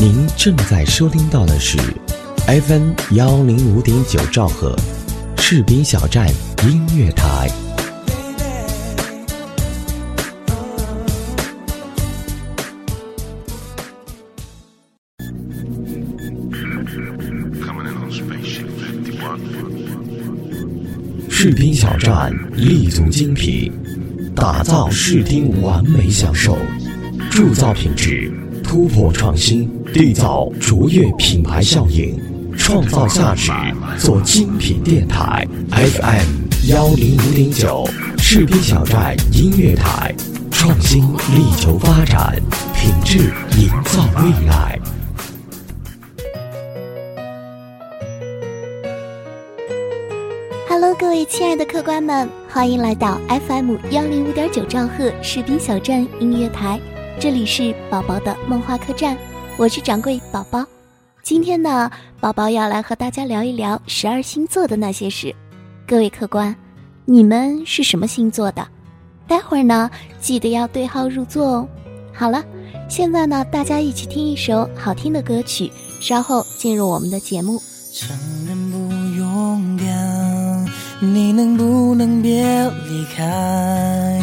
您正在收听到的是 FM 幺零五点九兆赫，士兵小站音乐台。视频小站立足精品，打造视听完美享受，铸造品质，突破创新，缔造卓越品牌效应，创造价值，做精品电台。FM 幺零五点九，士兵小站音乐台，创新力求发展，品质营造未来。Hello，各位亲爱的客官们，欢迎来到 FM 幺零五点九兆赫士兵小站音乐台，这里是宝宝的梦话客栈，我是掌柜宝宝。今天呢，宝宝要来和大家聊一聊十二星座的那些事。各位客官，你们是什么星座的？待会儿呢，记得要对号入座哦。好了，现在呢，大家一起听一首好听的歌曲，稍后进入我们的节目。承认不勇敢，你能不能别离开？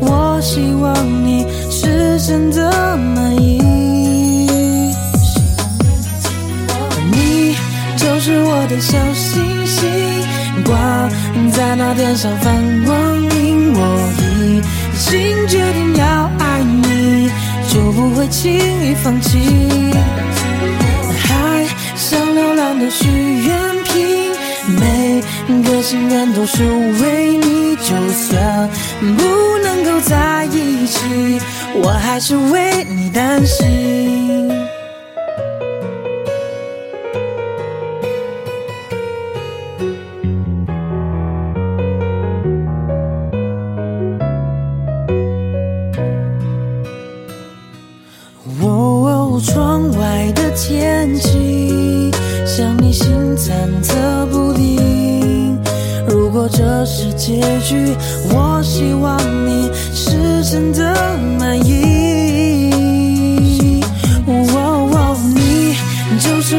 我希望你是真的满意。你就是我的小星星，挂在那天上放光明。我已经决定要爱你，就不会轻易放弃。像流浪的许愿，每个心愿都是为你。就算不能够在一起，我还是为你担心。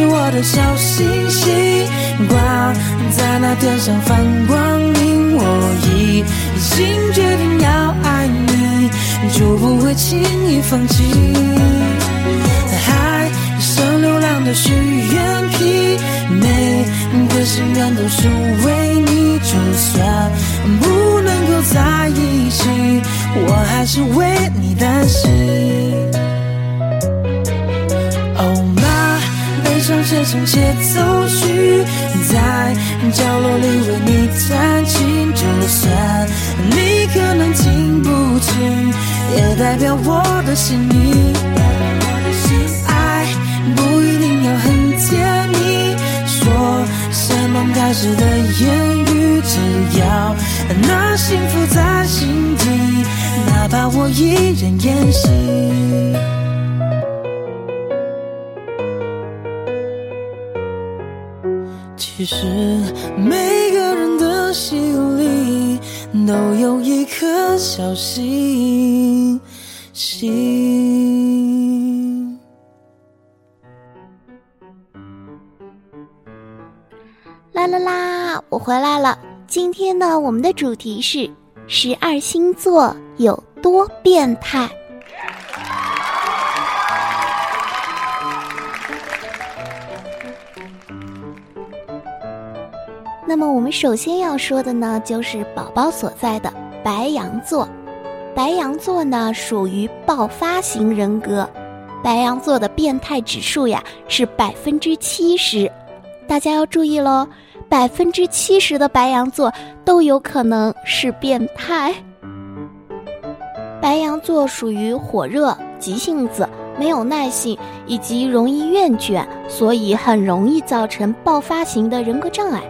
我的小星星，挂在那天上放光明。我已经决定要爱你，就不会轻易放弃。海像流浪的许愿瓶，每个心愿都是为你。就算不能够在一起，我还是为你担心。悲伤写成协奏曲，在角落里为你弹琴。就算你可能听不清，也代表我的心意。爱不一定要很甜蜜，说什么开始的言语，只要那幸福在心底，哪怕我一人演戏。其实每个人的心里都有一颗小星星。啦啦啦！我回来了。今天呢，我们的主题是十二星座有多变态。那么我们首先要说的呢，就是宝宝所在的白羊座。白羊座呢，属于爆发型人格。白羊座的变态指数呀是百分之七十，大家要注意喽，百分之七十的白羊座都有可能是变态。白羊座属于火热、急性子、没有耐性以及容易厌倦，所以很容易造成爆发型的人格障碍。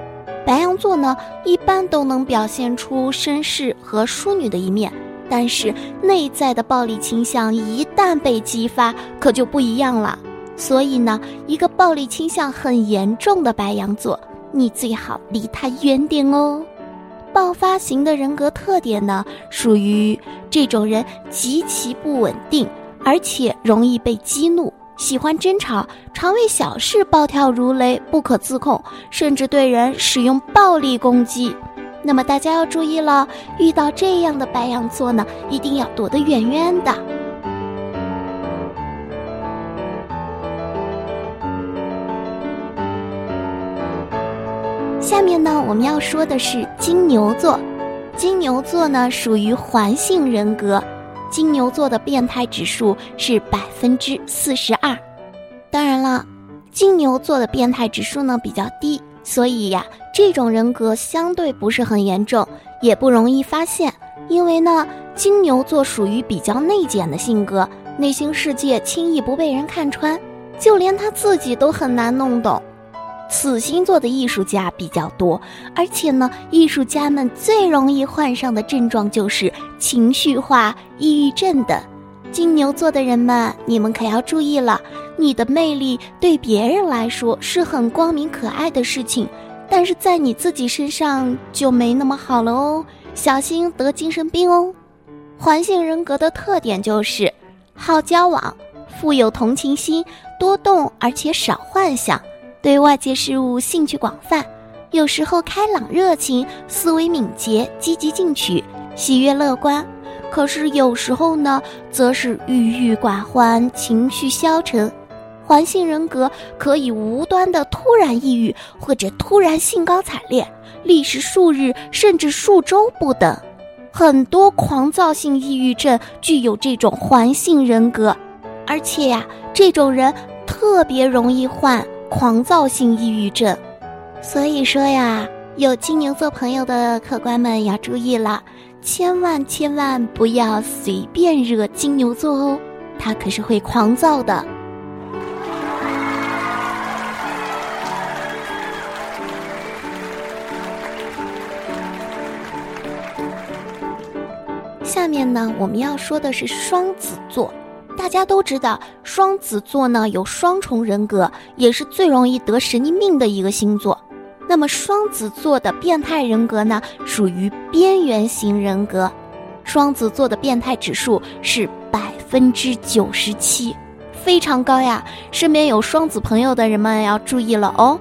白羊座呢，一般都能表现出绅士和淑女的一面，但是内在的暴力倾向一旦被激发，可就不一样了。所以呢，一个暴力倾向很严重的白羊座，你最好离他远点哦。爆发型的人格特点呢，属于这种人极其不稳定，而且容易被激怒，喜欢争吵，常为小事暴跳如雷，不可自控，甚至对人使用暴力攻击。那么大家要注意了，遇到这样的白羊座呢，一定要躲得远远的。下面呢，我们要说的是金牛座。金牛座呢属于环性人格，金牛座的变态指数是百分之四十二。当然了，金牛座的变态指数呢比较低，所以呀，这种人格相对不是很严重，也不容易发现。因为呢，金牛座属于比较内敛的性格，内心世界轻易不被人看穿，就连他自己都很难弄懂。此星座的艺术家比较多，而且呢，艺术家们最容易患上的症状就是情绪化、抑郁症的。金牛座的人们，你们可要注意了，你的魅力对别人来说是很光明可爱的事情，但是在你自己身上就没那么好了哦，小心得精神病哦。环性人格的特点就是好交往、富有同情心、多动而且少幻想。对外界事物兴趣广泛，有时候开朗热情，思维敏捷，积极进取，喜悦乐观；可是有时候呢，则是郁郁寡欢，情绪消沉。环性人格可以无端的突然抑郁，或者突然兴高采烈，历时数日甚至数周不等。很多狂躁性抑郁症具有这种环性人格，而且呀，这种人特别容易患。狂躁性抑郁症，所以说呀，有金牛座朋友的客官们要注意了，千万千万不要随便惹金牛座哦，他可是会狂躁的。下面呢，我们要说的是双子座。大家都知道，双子座呢有双重人格，也是最容易得神经病的一个星座。那么双子座的变态人格呢，属于边缘型人格。双子座的变态指数是百分之九十七，非常高呀！身边有双子朋友的人们要注意了哦。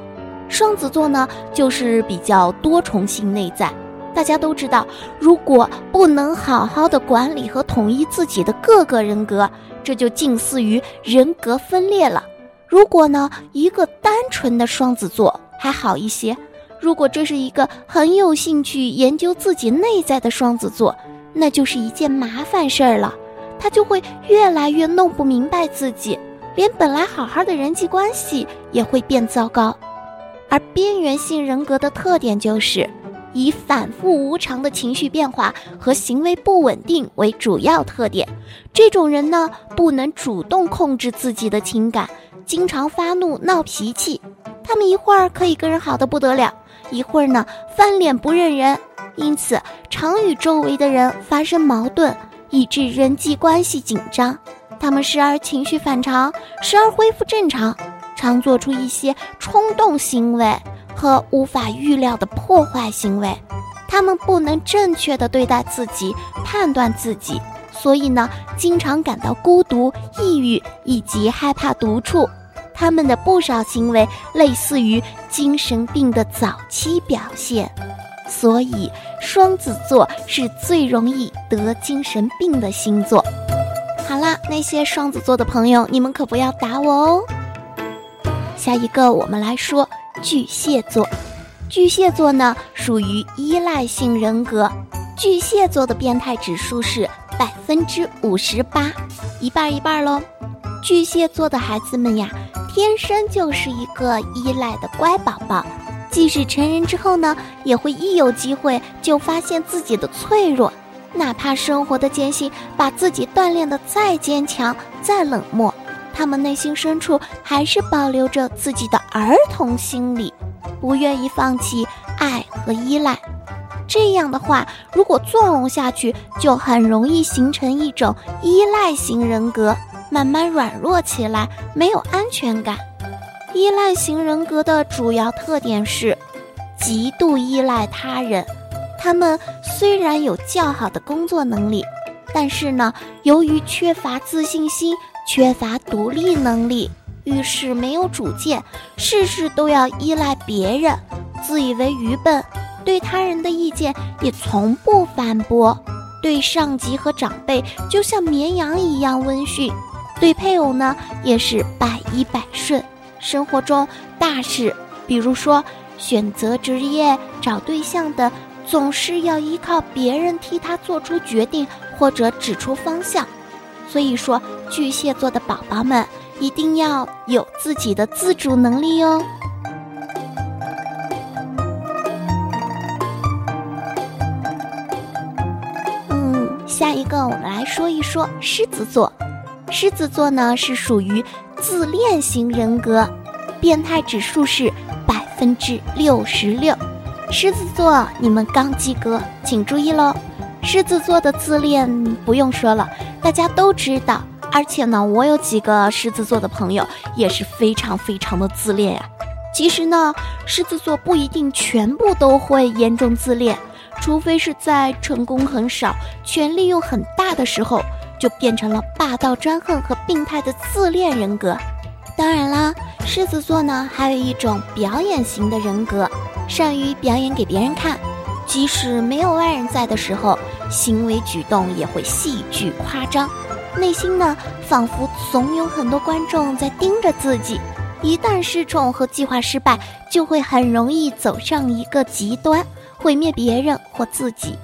双子座呢，就是比较多重性内在。大家都知道，如果不能好好的管理和统一自己的各个人格，这就近似于人格分裂了。如果呢，一个单纯的双子座还好一些；如果这是一个很有兴趣研究自己内在的双子座，那就是一件麻烦事儿了。他就会越来越弄不明白自己，连本来好好的人际关系也会变糟糕。而边缘性人格的特点就是。以反复无常的情绪变化和行为不稳定为主要特点，这种人呢不能主动控制自己的情感，经常发怒闹脾气。他们一会儿可以跟人好的不得了，一会儿呢翻脸不认人，因此常与周围的人发生矛盾，以致人际关系紧张。他们时而情绪反常，时而恢复正常，常做出一些冲动行为。和无法预料的破坏行为，他们不能正确的对待自己、判断自己，所以呢，经常感到孤独、抑郁以及害怕独处。他们的不少行为类似于精神病的早期表现，所以双子座是最容易得精神病的星座。好啦，那些双子座的朋友，你们可不要打我哦。下一个，我们来说。巨蟹座，巨蟹座呢属于依赖性人格，巨蟹座的变态指数是百分之五十八，一半一半喽。巨蟹座的孩子们呀，天生就是一个依赖的乖宝宝，即使成人之后呢，也会一有机会就发现自己的脆弱，哪怕生活的艰辛把自己锻炼的再坚强、再冷漠。他们内心深处还是保留着自己的儿童心理，不愿意放弃爱和依赖。这样的话，如果纵容下去，就很容易形成一种依赖型人格，慢慢软弱起来，没有安全感。依赖型人格的主要特点是极度依赖他人。他们虽然有较好的工作能力，但是呢，由于缺乏自信心、缺乏独立能力，遇事没有主见，事事都要依赖别人，自以为愚笨。对他人的意见也从不反驳，对上级和长辈就像绵羊一样温驯，对配偶呢也是百依百顺。生活中大事，比如说选择职业、找对象的，总是要依靠别人替他做出决定或者指出方向。所以说，巨蟹座的宝宝们一定要有自己的自主能力哦。下一个，我们来说一说狮子座。狮子座呢是属于自恋型人格，变态指数是百分之六十六。狮子座，你们刚及格，请注意喽。狮子座的自恋不用说了，大家都知道。而且呢，我有几个狮子座的朋友也是非常非常的自恋呀。其实呢，狮子座不一定全部都会严重自恋。除非是在成功很少、权力又很大的时候，就变成了霸道专横和病态的自恋人格。当然啦，狮子座呢还有一种表演型的人格，善于表演给别人看，即使没有外人在的时候，行为举动也会戏剧夸张，内心呢仿佛总有很多观众在盯着自己。一旦失宠和计划失败，就会很容易走上一个极端。毁灭别人或自己，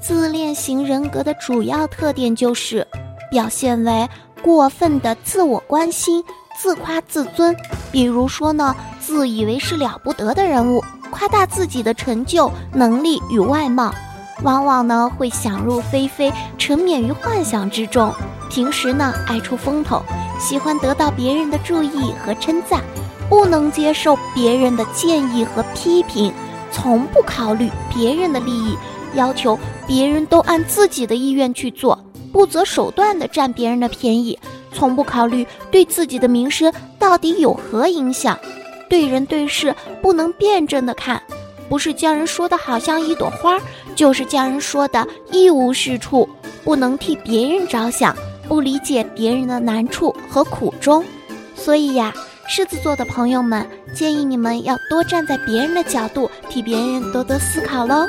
自恋型人格的主要特点就是表现为过分的自我关心、自夸自尊。比如说呢，自以为是了不得的人物，夸大自己的成就、能力与外貌，往往呢会想入非非，沉湎于幻想之中。平时呢爱出风头，喜欢得到别人的注意和称赞，不能接受别人的建议和批评。从不考虑别人的利益，要求别人都按自己的意愿去做，不择手段的占别人的便宜，从不考虑对自己的名声到底有何影响，对人对事不能辩证的看，不是将人说的好像一朵花，就是将人说的一无是处，不能替别人着想，不理解别人的难处和苦衷，所以呀。狮子座的朋友们，建议你们要多站在别人的角度，替别人多多思考喽。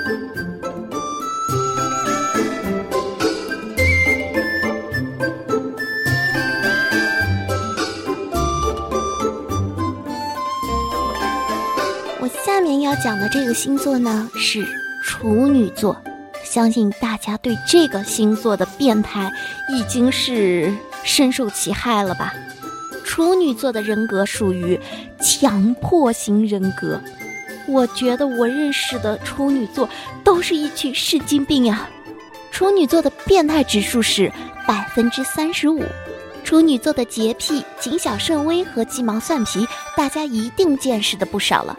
要讲的这个星座呢是处女座，相信大家对这个星座的变态已经是深受其害了吧。处女座的人格属于强迫型人格，我觉得我认识的处女座都是一群神经病啊！处女座的变态指数是百分之三十五，处女座的洁癖、谨小慎微和鸡毛蒜皮，大家一定见识的不少了。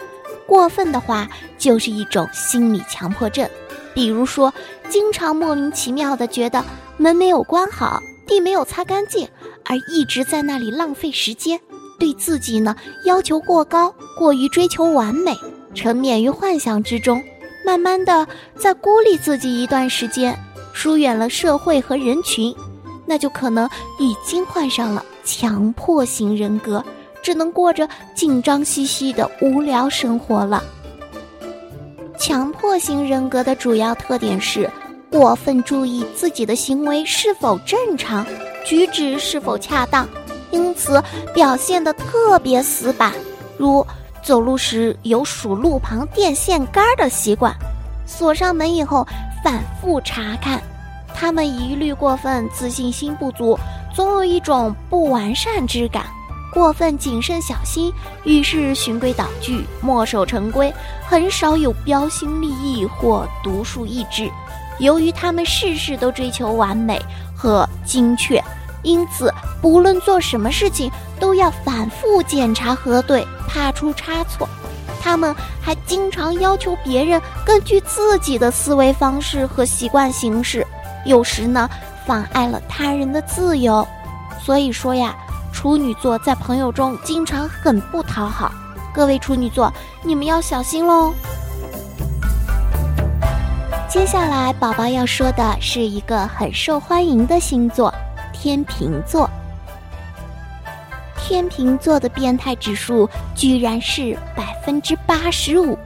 过分的话就是一种心理强迫症，比如说经常莫名其妙的觉得门没有关好，地没有擦干净。而一直在那里浪费时间，对自己呢要求过高，过于追求完美，沉湎于幻想之中，慢慢的在孤立自己一段时间，疏远了社会和人群，那就可能已经患上了强迫型人格，只能过着紧张兮兮的无聊生活了。强迫型人格的主要特点是。过分注意自己的行为是否正常，举止是否恰当，因此表现得特别死板，如走路时有数路旁电线杆的习惯，锁上门以后反复查看。他们一律过分自信心不足，总有一种不完善之感，过分谨慎小心，遇事循规蹈矩，墨守成规，很少有标新立异或独树一帜。由于他们事事都追求完美和精确，因此不论做什么事情都要反复检查核对，怕出差错。他们还经常要求别人根据自己的思维方式和习惯行事，有时呢妨碍了他人的自由。所以说呀，处女座在朋友中经常很不讨好。各位处女座，你们要小心喽。接下来，宝宝要说的是一个很受欢迎的星座——天秤座。天秤座的变态指数居然是百分之八十五。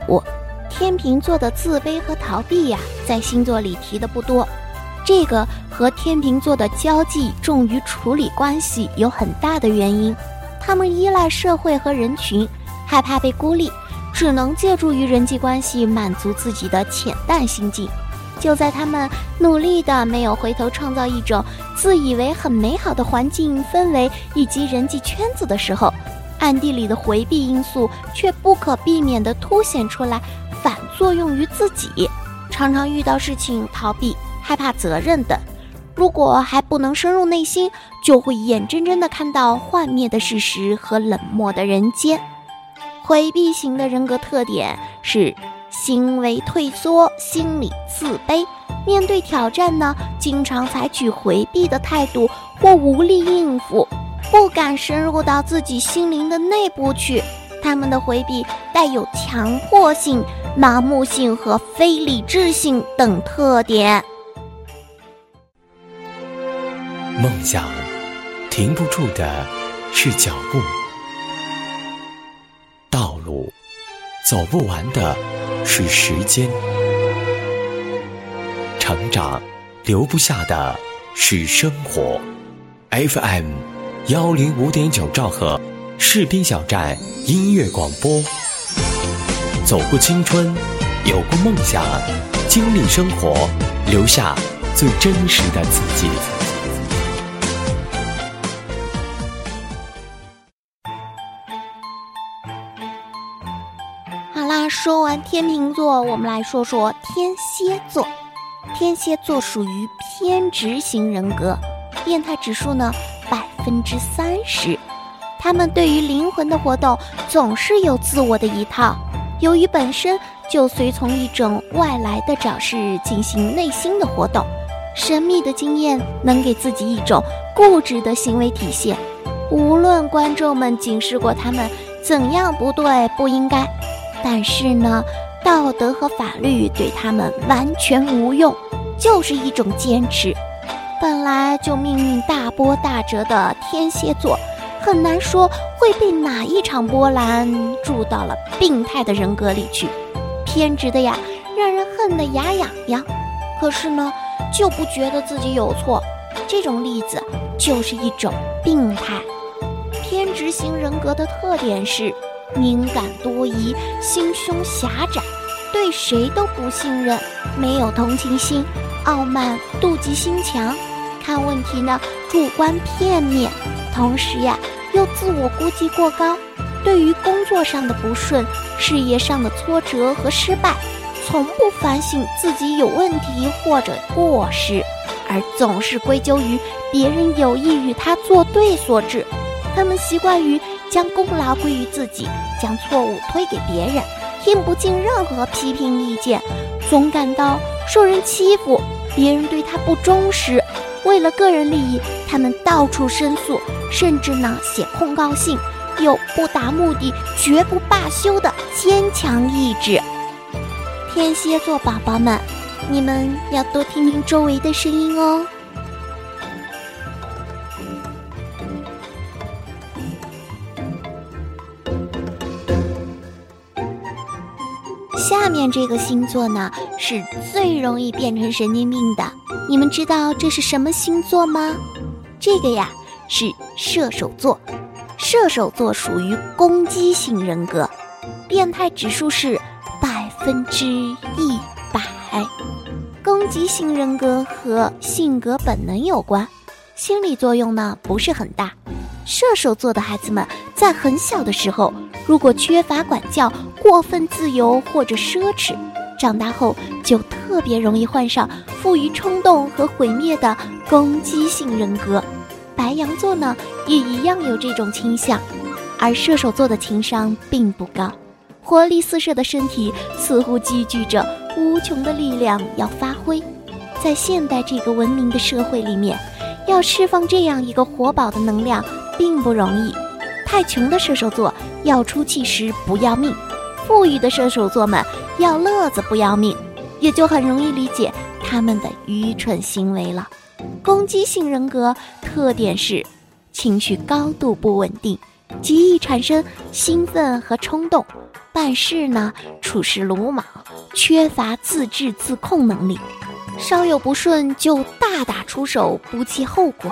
天秤座的自卑和逃避呀，在星座里提的不多。这个和天秤座的交际重于处理关系有很大的原因。他们依赖社会和人群。害怕被孤立，只能借助于人际关系满足自己的浅淡心境。就在他们努力的没有回头创造一种自以为很美好的环境氛围以及人际圈子的时候，暗地里的回避因素却不可避免地凸显出来，反作用于自己。常常遇到事情逃避、害怕责任等。如果还不能深入内心，就会眼睁睁地看到幻灭的事实和冷漠的人间。回避型的人格特点是行为退缩、心理自卑，面对挑战呢，经常采取回避的态度或无力应付，不敢深入到自己心灵的内部去。他们的回避带有强迫性、麻木性和非理智性等特点。梦想停不住的是脚步。道路走不完的是时间，成长留不下的是生活。FM 幺零五点九兆赫士兵小站音乐广播，走过青春，有过梦想，经历生活，留下最真实的自己。好啦说完天秤座，我们来说说天蝎座。天蝎座属于偏执型人格，变态指数呢百分之三十。他们对于灵魂的活动总是有自我的一套，由于本身就随从一种外来的找事进行内心的活动，神秘的经验能给自己一种固执的行为体现。无论观众们警示过他们怎样不对不应该。但是呢，道德和法律对他们完全无用，就是一种坚持。本来就命运大波大折的天蝎座，很难说会被哪一场波澜住到了病态的人格里去。偏执的呀，让人恨得牙痒痒。可是呢，就不觉得自己有错。这种例子就是一种病态。偏执型人格的特点是。敏感多疑，心胸狭窄，对谁都不信任，没有同情心，傲慢、妒忌心强，看问题呢主观片面，同时呀又自我估计过高。对于工作上的不顺、事业上的挫折和失败，从不反省自己有问题或者过失，而总是归咎于别人有意与他作对所致。他们习惯于。将功劳归于自己，将错误推给别人，听不进任何批评意见，总感到受人欺负，别人对他不忠实。为了个人利益，他们到处申诉，甚至呢写控告信，有不达目的绝不罢休的坚强意志。天蝎座宝宝们，你们要多听听周围的声音哦。下面这个星座呢，是最容易变成神经病的。你们知道这是什么星座吗？这个呀是射手座。射手座属于攻击型人格，变态指数是百分之一百。攻击型人格和性格本能有关，心理作用呢不是很大。射手座的孩子们在很小的时候。如果缺乏管教、过分自由或者奢侈，长大后就特别容易患上富于冲动和毁灭的攻击性人格。白羊座呢，也一样有这种倾向，而射手座的情商并不高，活力四射的身体似乎积聚着无穷的力量要发挥。在现代这个文明的社会里面，要释放这样一个活宝的能量并不容易。太穷的射手座要出气时不要命，富裕的射手座们要乐子不要命，也就很容易理解他们的愚蠢行为了。攻击性人格特点是情绪高度不稳定，极易产生兴奋和冲动，办事呢处事鲁莽，缺乏自制自控能力。稍有不顺就大打出手，不计后果。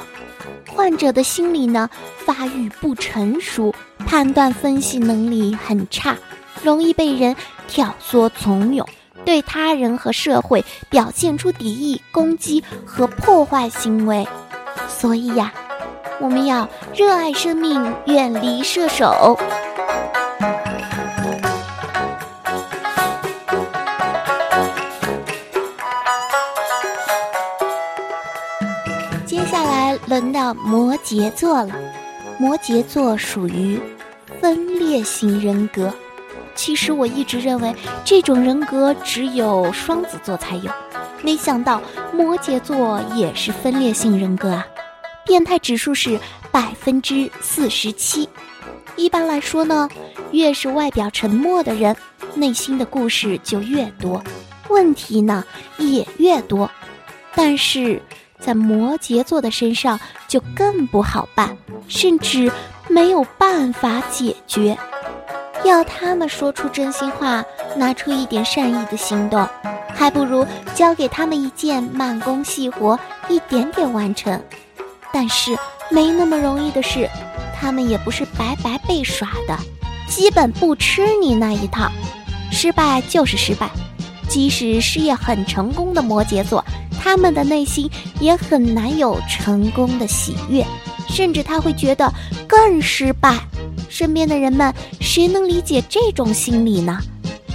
患者的心理呢，发育不成熟，判断分析能力很差，容易被人挑唆从冗，对他人和社会表现出敌意、攻击和破坏行为。所以呀，我们要热爱生命，远离射手。接下来轮到摩羯座了，摩羯座属于分裂型人格。其实我一直认为这种人格只有双子座才有，没想到摩羯座也是分裂性人格啊！变态指数是百分之四十七。一般来说呢，越是外表沉默的人，内心的故事就越多，问题呢也越多。但是。在摩羯座的身上就更不好办，甚至没有办法解决。要他们说出真心话，拿出一点善意的行动，还不如交给他们一件慢工细活，一点点完成。但是没那么容易的事，他们也不是白白被耍的，基本不吃你那一套。失败就是失败，即使事业很成功的摩羯座。他们的内心也很难有成功的喜悦，甚至他会觉得更失败。身边的人们谁能理解这种心理呢？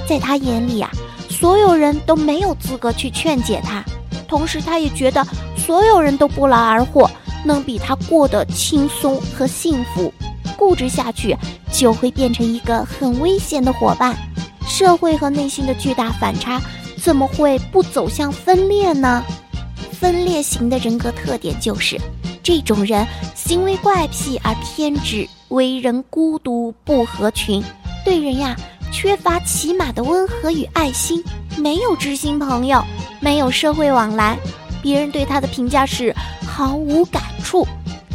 在他眼里啊，所有人都没有资格去劝解他，同时他也觉得所有人都不劳而获，能比他过得轻松和幸福。固执下去就会变成一个很危险的伙伴。社会和内心的巨大反差。怎么会不走向分裂呢？分裂型的人格特点就是，这种人行为怪癖而偏执，为人孤独不合群，对人呀缺乏起码的温和与爱心，没有知心朋友，没有社会往来，别人对他的评价是毫无感触。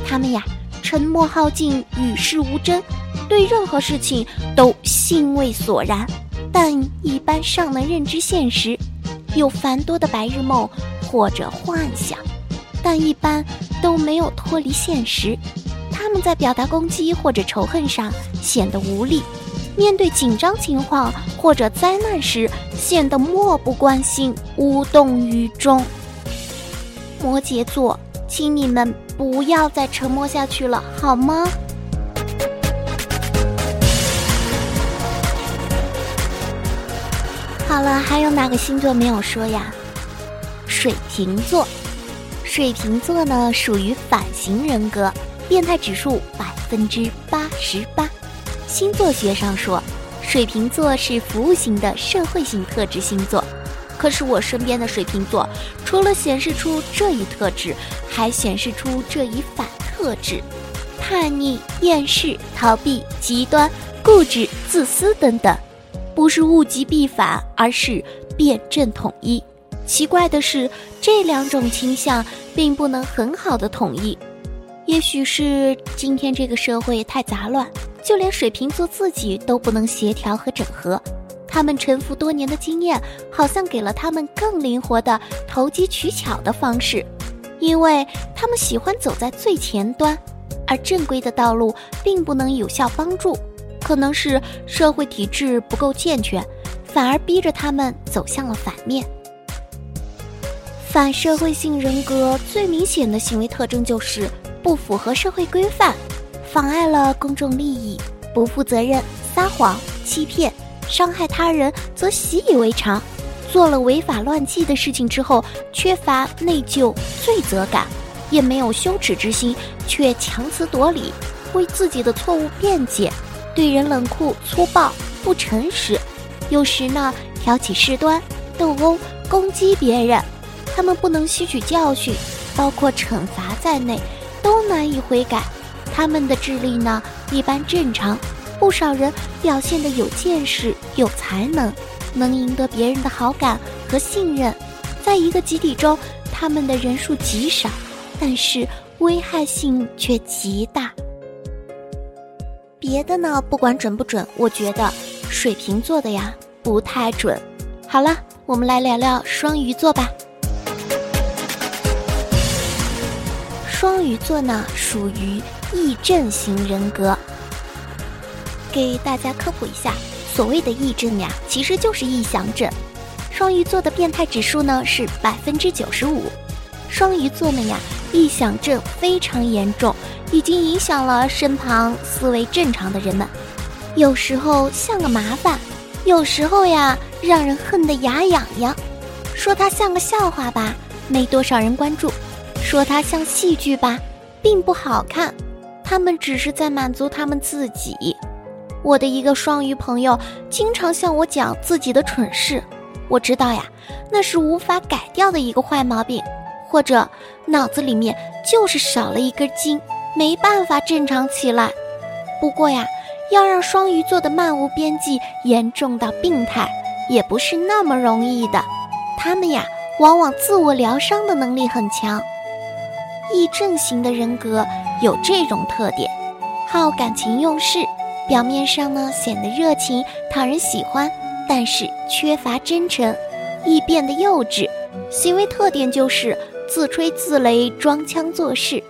他们呀沉默耗尽，与世无争，对任何事情都兴味索然。但一般尚能认知现实，有繁多的白日梦或者幻想，但一般都没有脱离现实。他们在表达攻击或者仇恨上显得无力，面对紧张情况或者灾难时显得漠不关心、无动于衷。摩羯座，请你们不要再沉默下去了，好吗？好了，还有哪个星座没有说呀？水瓶座，水瓶座呢属于反型人格，变态指数百分之八十八。星座学上说，水瓶座是服务型的社会性特质星座。可是我身边的水瓶座，除了显示出这一特质，还显示出这一反特质：叛逆、厌世、逃避、极端、固执、自私等等。不是物极必反，而是辩证统一。奇怪的是，这两种倾向并不能很好的统一。也许是今天这个社会太杂乱，就连水瓶座自己都不能协调和整合。他们沉浮多年的经验，好像给了他们更灵活的投机取巧的方式，因为他们喜欢走在最前端，而正规的道路并不能有效帮助。可能是社会体制不够健全，反而逼着他们走向了反面。反社会性人格最明显的行为特征就是不符合社会规范，妨碍了公众利益，不负责任，撒谎、欺骗、伤害他人则习以为常。做了违法乱纪的事情之后，缺乏内疚、罪责感，也没有羞耻之心，却强词夺理，为自己的错误辩解，对人冷酷粗暴不诚实，有时呢挑起事端斗殴攻击别人。他们不能吸取教训，包括惩罚在内，都难以悔改。他们的智力呢一般正常，不少人表现的有见识、有才能，能赢得别人的好感和信任。在一个集体中，他们的人数极少，但是危害性却极大。别的呢，不管准不准，我觉得水瓶座的呀不太准。好了，我们来聊聊双鱼座吧。双鱼座呢，属于癔症型人格。给大家科普一下，所谓的癔症呀，其实就是臆想症。双鱼座的变态指数呢是百分之九十五。双鱼座们呀，臆想症非常严重，已经影响了身旁思维正常的人们。有时候像个麻烦，有时候呀，让人恨得牙痒痒。说他像个笑话吧，没多少人关注。说它像戏剧吧，并不好看。他们只是在满足他们自己。我的一个双鱼朋友经常向我讲自己的蠢事，我知道呀，那是无法改掉的一个坏毛病，或者脑子里面就是少了一根筋，没办法正常起来。不过呀，要让双鱼座的漫无边际严重到病态，也不是那么容易的。他们呀，往往自我疗伤的能力很强。癔症型的人格有这种特点，好感情用事，表面上呢显得热情讨人喜欢，但是缺乏真诚，易变得幼稚，行为特点就是自吹自擂、装腔作势。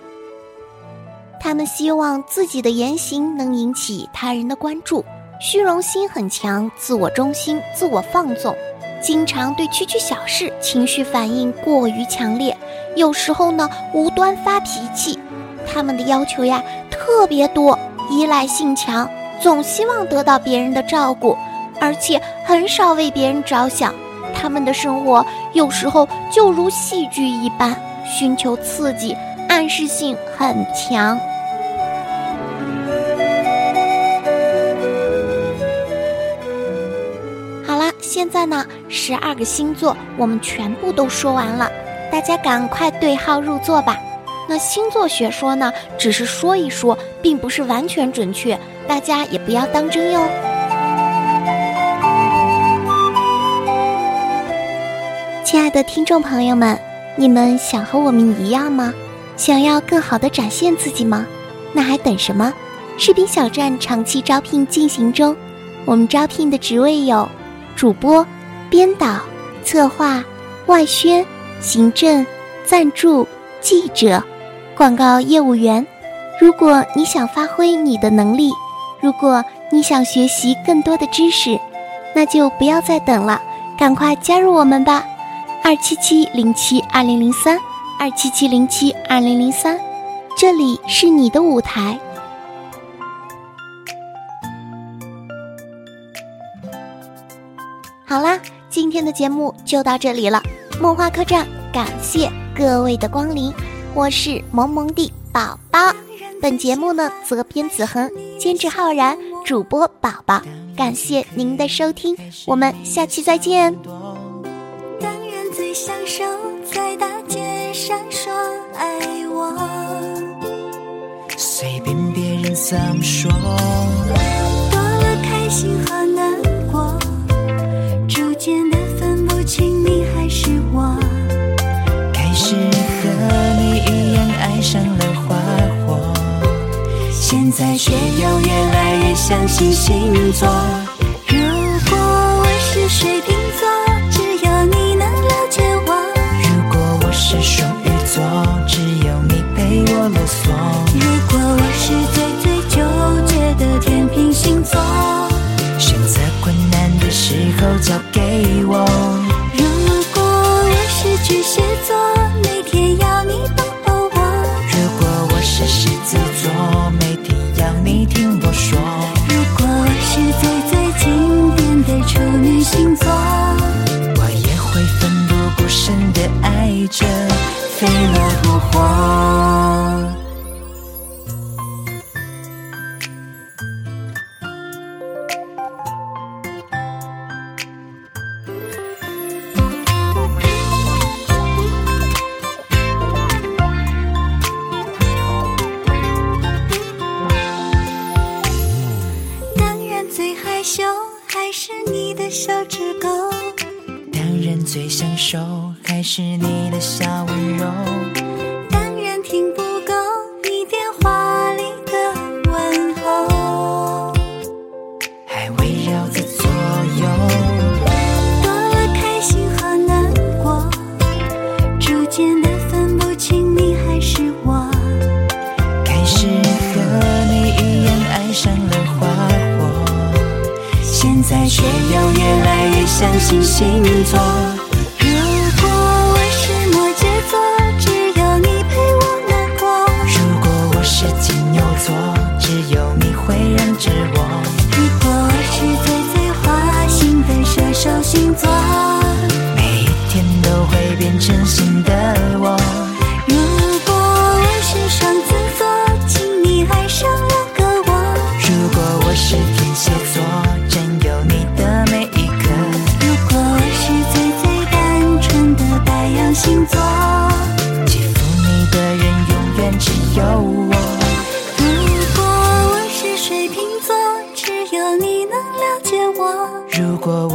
他们希望自己的言行能引起他人的关注，虚荣心很强，自我中心、自我放纵，经常对区区小事情绪反应过于强烈。有时候呢，无端发脾气，他们的要求呀特别多，依赖性强，总希望得到别人的照顾，而且很少为别人着想。他们的生活有时候就如戏剧一般，寻求刺激，暗示性很强。现在呢，十二个星座我们全部都说完了。大家赶快对号入座吧。那星座学说呢，只是说一说，并不是完全准确，大家也不要当真哟。亲爱的听众朋友们，你们想和我们一样吗？想要更好的展现自己吗？那还等什么？视频小站长期招聘进行中，我们招聘的职位有主播、编导、策划、外宣。行政、赞助、记者、广告业务员。如果你想发挥你的能力，如果你想学习更多的知识，那就不要再等了，赶快加入我们吧！二七七零七二零零三，二七七零七二零零三，这里是你的舞台。的节目就到这里了。梦花客栈，感谢各位的光临，我是萌萌的宝宝。本节目呢，责编子恒，监制浩然，主播宝宝。感谢您的收听，我们下期再见。但愿最享受在大街上说爱我，随便别人怎么说，在却又越来越相信星座。如果我是水瓶座，只有你能了解我；如果我是双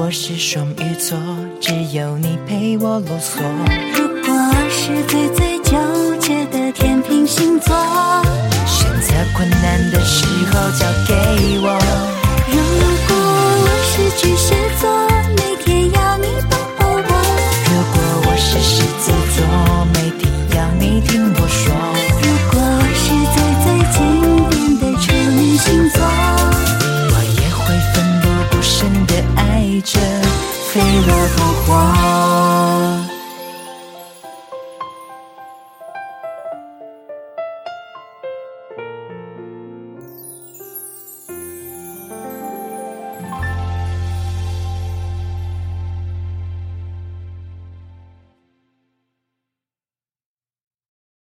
我是双鱼座，只有你陪我啰嗦。如果我是最最纠结的天秤星座，选择困难的时候交给我。花。